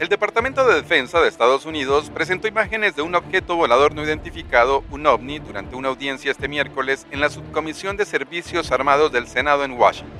El Departamento de Defensa de Estados Unidos presentó imágenes de un objeto volador no identificado, un ovni, durante una audiencia este miércoles en la Subcomisión de Servicios Armados del Senado en Washington.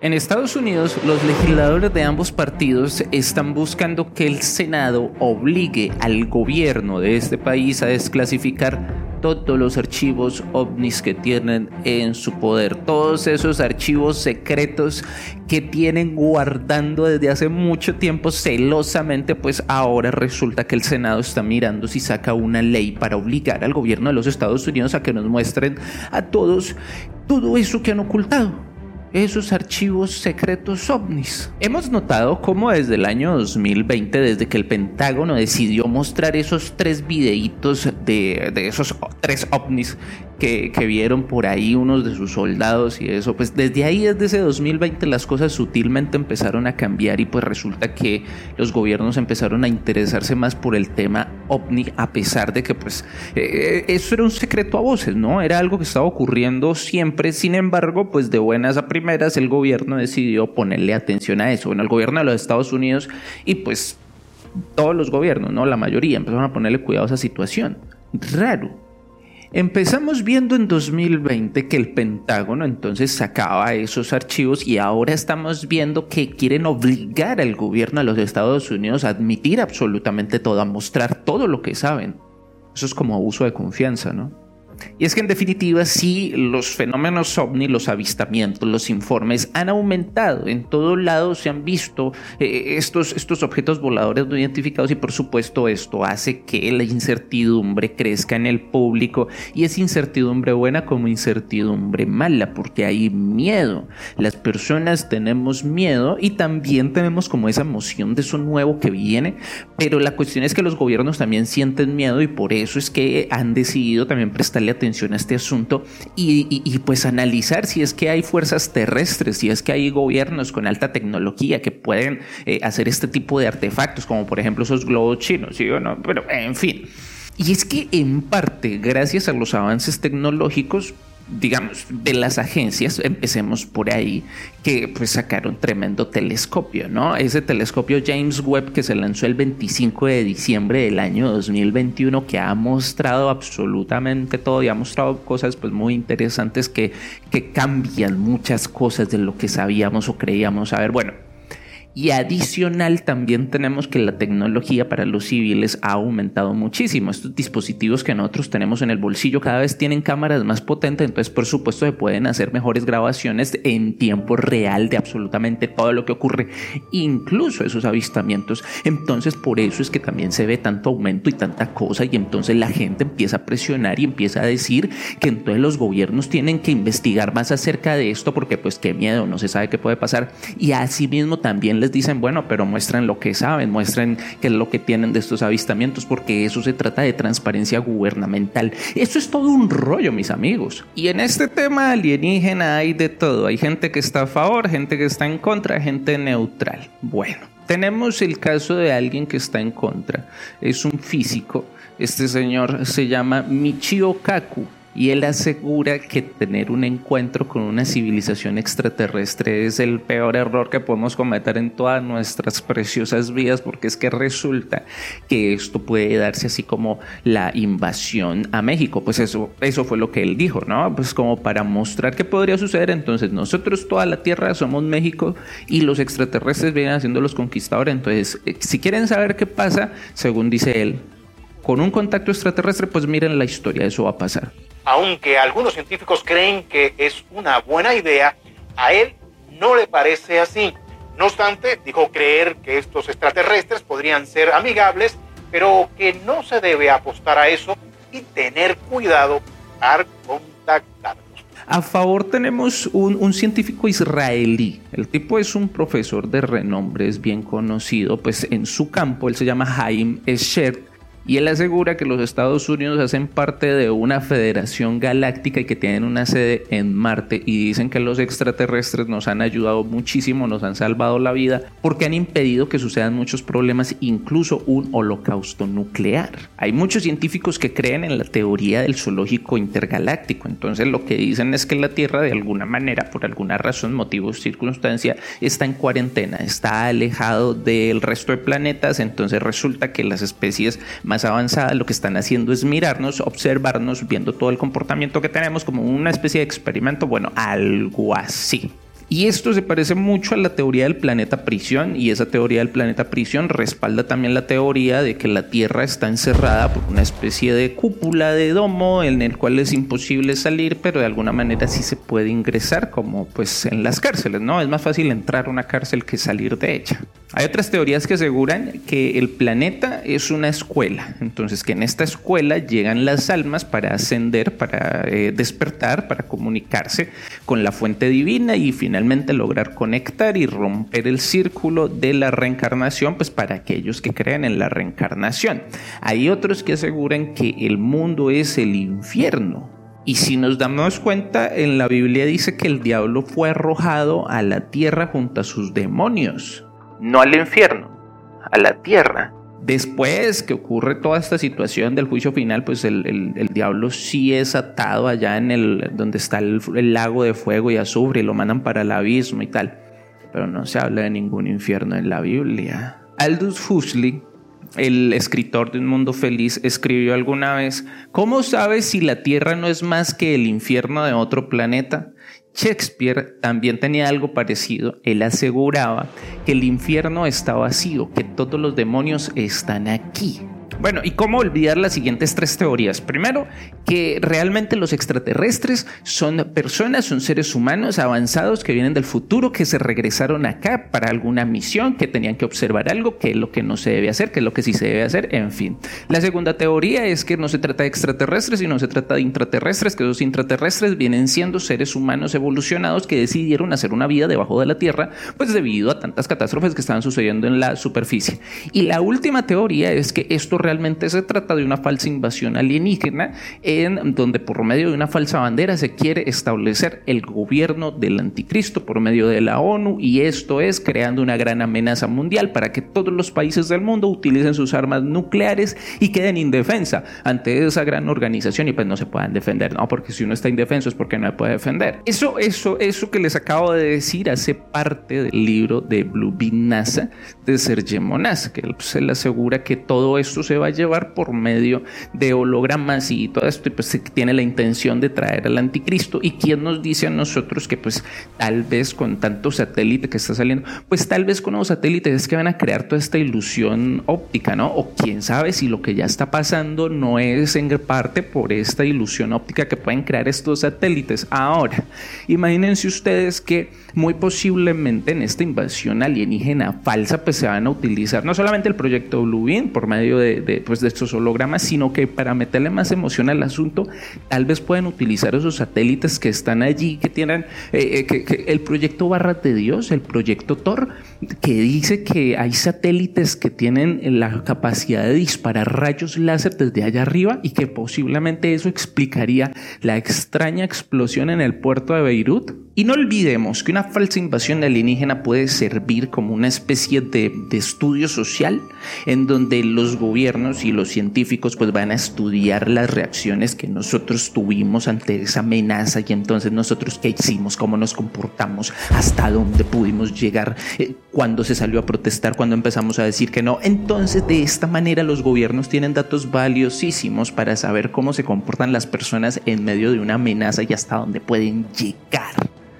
En Estados Unidos, los legisladores de ambos partidos están buscando que el Senado obligue al gobierno de este país a desclasificar todos los archivos ovnis que tienen en su poder, todos esos archivos secretos que tienen guardando desde hace mucho tiempo celosamente, pues ahora resulta que el Senado está mirando si saca una ley para obligar al gobierno de los Estados Unidos a que nos muestren a todos todo eso que han ocultado esos archivos secretos ovnis. Hemos notado cómo desde el año 2020, desde que el Pentágono decidió mostrar esos tres videitos de, de esos tres ovnis que, vieron por ahí unos de sus soldados y eso, pues desde ahí, desde ese 2020, las cosas sutilmente empezaron a cambiar y pues resulta que los gobiernos empezaron a interesarse más por el tema ovni, a pesar de que pues eh, eso era un secreto a voces, ¿no? Era algo que estaba ocurriendo siempre, sin embargo, pues de buenas a primeras el gobierno decidió ponerle atención a eso, bueno, el gobierno de los Estados Unidos y pues todos los gobiernos, ¿no? La mayoría empezaron a ponerle cuidado a esa situación. Raro, Empezamos viendo en 2020 que el Pentágono entonces sacaba esos archivos y ahora estamos viendo que quieren obligar al gobierno de los Estados Unidos a admitir absolutamente todo, a mostrar todo lo que saben. Eso es como abuso de confianza, ¿no? Y es que en definitiva sí, los fenómenos ovni, los avistamientos, los informes han aumentado. En todo lado se han visto eh, estos, estos objetos voladores no identificados y por supuesto esto hace que la incertidumbre crezca en el público y es incertidumbre buena como incertidumbre mala porque hay miedo. Las personas tenemos miedo y también tenemos como esa emoción de eso nuevo que viene, pero la cuestión es que los gobiernos también sienten miedo y por eso es que han decidido también prestarle atención a este asunto y, pues analizar si es que hay fuerzas terrestres, si es que hay gobiernos con alta tecnología que pueden eh, hacer este tipo de artefactos, como por ejemplo esos globos chinos, ¿sí o no? Pero en fin. Y es que en parte, gracias a los avances tecnológicos, digamos, de las agencias, empecemos por ahí, que pues sacaron tremendo telescopio, ¿no? Ese telescopio James Webb que se lanzó el 25 de diciembre del año 2021, que ha mostrado absolutamente todo y ha mostrado cosas pues muy interesantes que, que cambian muchas cosas de lo que sabíamos o creíamos saber. Bueno, y adicional también tenemos que la tecnología para los civiles ha aumentado muchísimo. Estos dispositivos que nosotros tenemos en el bolsillo cada vez tienen cámaras más potentes, entonces por supuesto se pueden hacer mejores grabaciones en tiempo real de absolutamente todo lo que ocurre, incluso esos avistamientos. Entonces por eso es que también se ve tanto aumento y tanta cosa y entonces la gente empieza a presionar y empieza a decir que entonces los gobiernos tienen que investigar más acerca de esto porque pues qué miedo, no se sabe qué puede pasar. Y asimismo también les dicen, bueno, pero muestren lo que saben, muestren qué es lo que tienen de estos avistamientos, porque eso se trata de transparencia gubernamental. Eso es todo un rollo, mis amigos. Y en este tema alienígena hay de todo. Hay gente que está a favor, gente que está en contra, gente neutral. Bueno. Tenemos el caso de alguien que está en contra. Es un físico. Este señor se llama Michio Kaku y él asegura que tener un encuentro con una civilización extraterrestre es el peor error que podemos cometer en todas nuestras preciosas vidas porque es que resulta que esto puede darse así como la invasión a México. Pues eso, eso fue lo que él dijo, ¿no? Pues como para mostrar qué podría suceder. Entonces nosotros toda la Tierra somos México y los extraterrestres vienen haciendo los conquistadores. Entonces, eh, si quieren saber qué pasa, según dice él, con un contacto extraterrestre, pues miren la historia, eso va a pasar aunque algunos científicos creen que es una buena idea, a él no le parece así. No obstante, dijo creer que estos extraterrestres podrían ser amigables, pero que no se debe apostar a eso y tener cuidado al contactarlos. A favor tenemos un, científico israelí. El tipo es un profesor de renombre, es bien conocido, pues en su campo, él se llama Haim Escher Y él asegura que los Estados Unidos hacen parte de una federación galáctica y que tienen una sede en Marte y dicen que los extraterrestres nos han ayudado muchísimo, nos han salvado la vida porque han impedido que sucedan muchos problemas, incluso un holocausto nuclear. Hay muchos científicos que creen en la teoría del zoológico intergaláctico, entonces lo que dicen es que la Tierra de alguna manera, por alguna razón, motivo, circunstancia, está en cuarentena, está alejado del resto de planetas, entonces resulta que las especies más avanzada lo que están haciendo es mirarnos, observarnos, viendo todo el comportamiento que tenemos como una especie de experimento, bueno, algo así. Y esto se parece mucho a la teoría del planeta prisión y esa teoría del planeta prisión respalda también la teoría de que la Tierra está encerrada por una especie de cúpula de domo en el cual es imposible salir, pero de alguna manera sí se puede ingresar como pues en las cárceles, ¿no? Es más fácil entrar a una cárcel que salir de ella. Hay otras teorías que aseguran que el planeta es una escuela, entonces que en esta escuela llegan las almas para ascender, para eh, despertar, para comunicarse con la fuente divina y finalmente lograr conectar y romper el círculo de la reencarnación, pues para aquellos que creen en la reencarnación. Hay otros que aseguran que el mundo es el infierno, y si nos damos cuenta, en la Biblia dice que el diablo fue arrojado a la tierra junto a sus demonios no al infierno, a la tierra. Después que ocurre toda esta situación del juicio final, pues el, diablo sí es atado allá en el donde está el, lago de fuego y azufre y lo mandan para el abismo y tal. Pero no se habla de ningún infierno en la Biblia. Aldous Huxley, el escritor de Un Mundo Feliz, escribió alguna vez, ¿cómo sabes si la Tierra no es más que el infierno de otro planeta? Shakespeare también tenía algo parecido. Él aseguraba que el infierno está vacío, que todos los demonios están aquí. Bueno, ¿y cómo olvidar las siguientes tres teorías? Primero, que realmente los extraterrestres son personas, son seres humanos avanzados que vienen del futuro, que se regresaron acá para alguna misión, que tenían que observar algo, que es lo que no se debe hacer, que es lo que sí se debe hacer, en fin. La segunda teoría es que no se trata de extraterrestres, sino se trata de intraterrestres, que esos intraterrestres vienen siendo seres humanos evolucionados que decidieron hacer una vida debajo de la Tierra, pues debido a tantas catástrofes que estaban sucediendo en la superficie. Y la última teoría es que esto realmente se trata de una falsa invasión alienígena en donde por medio de una falsa bandera se quiere establecer el gobierno del anticristo por medio de la ONU y esto es creando una gran amenaza mundial para que todos los países del mundo utilicen sus armas nucleares y queden indefensa ante esa gran organización y pues no se puedan defender, no, porque si uno está indefenso es porque no se puede defender. Eso, eso, eso que les acabo de decir hace parte del libro de Blue Bean NASA de Sergio Monas, que se le asegura que todo esto se va a llevar por medio de hologramas y todo esto, y pues tiene la intención de traer al anticristo. ¿Y quién nos dice a nosotros que pues tal vez con tanto satélite que está saliendo, pues tal vez con los satélites es que van a crear toda esta ilusión óptica, ¿no? O quién sabe si lo que ya está pasando no es en parte por esta ilusión óptica que pueden crear estos satélites. Ahora, imagínense ustedes que muy posiblemente en esta invasión alienígena falsa pues se van a utilizar no solamente el proyecto Blue Beam por medio de, pues, de estos hologramas, sino que para meterle más emoción al asunto, tal vez pueden utilizar esos satélites que están allí, que tienen eh, eh, el proyecto Barra de Dios, el proyecto Thor, que dice que hay satélites que tienen la capacidad de disparar rayos láser desde allá arriba y que posiblemente eso explicaría la extraña explosión en el puerto de Beirut. Y no olvidemos que una falsa invasión alienígena puede servir como una especie de, estudio social en donde los gobiernos y los científicos pues van a estudiar las reacciones que nosotros tuvimos ante esa amenaza y entonces nosotros qué hicimos, cómo nos comportamos, hasta dónde pudimos llegar, eh, cuándo se salió a protestar, cuando empezamos a decir que no. Entonces de esta manera los gobiernos tienen datos valiosísimos para saber cómo se comportan las personas en medio de una amenaza y hasta dónde pueden llegar.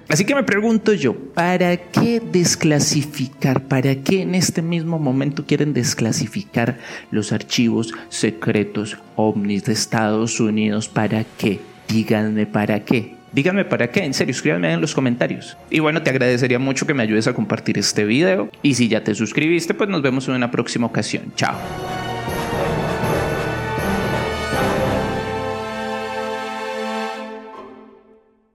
Así que me pregunto yo, ¿para qué desclasificar? ¿Para qué en este mismo momento quieren desclasificar los archivos secretos ovnis de Estados Unidos? ¿Para qué? Díganme para qué. Díganme para qué, en serio, escríbanme en los comentarios. Y bueno, te agradecería mucho que me ayudes a compartir este video. Y si ya te suscribiste, pues nos vemos en una próxima ocasión. Chao.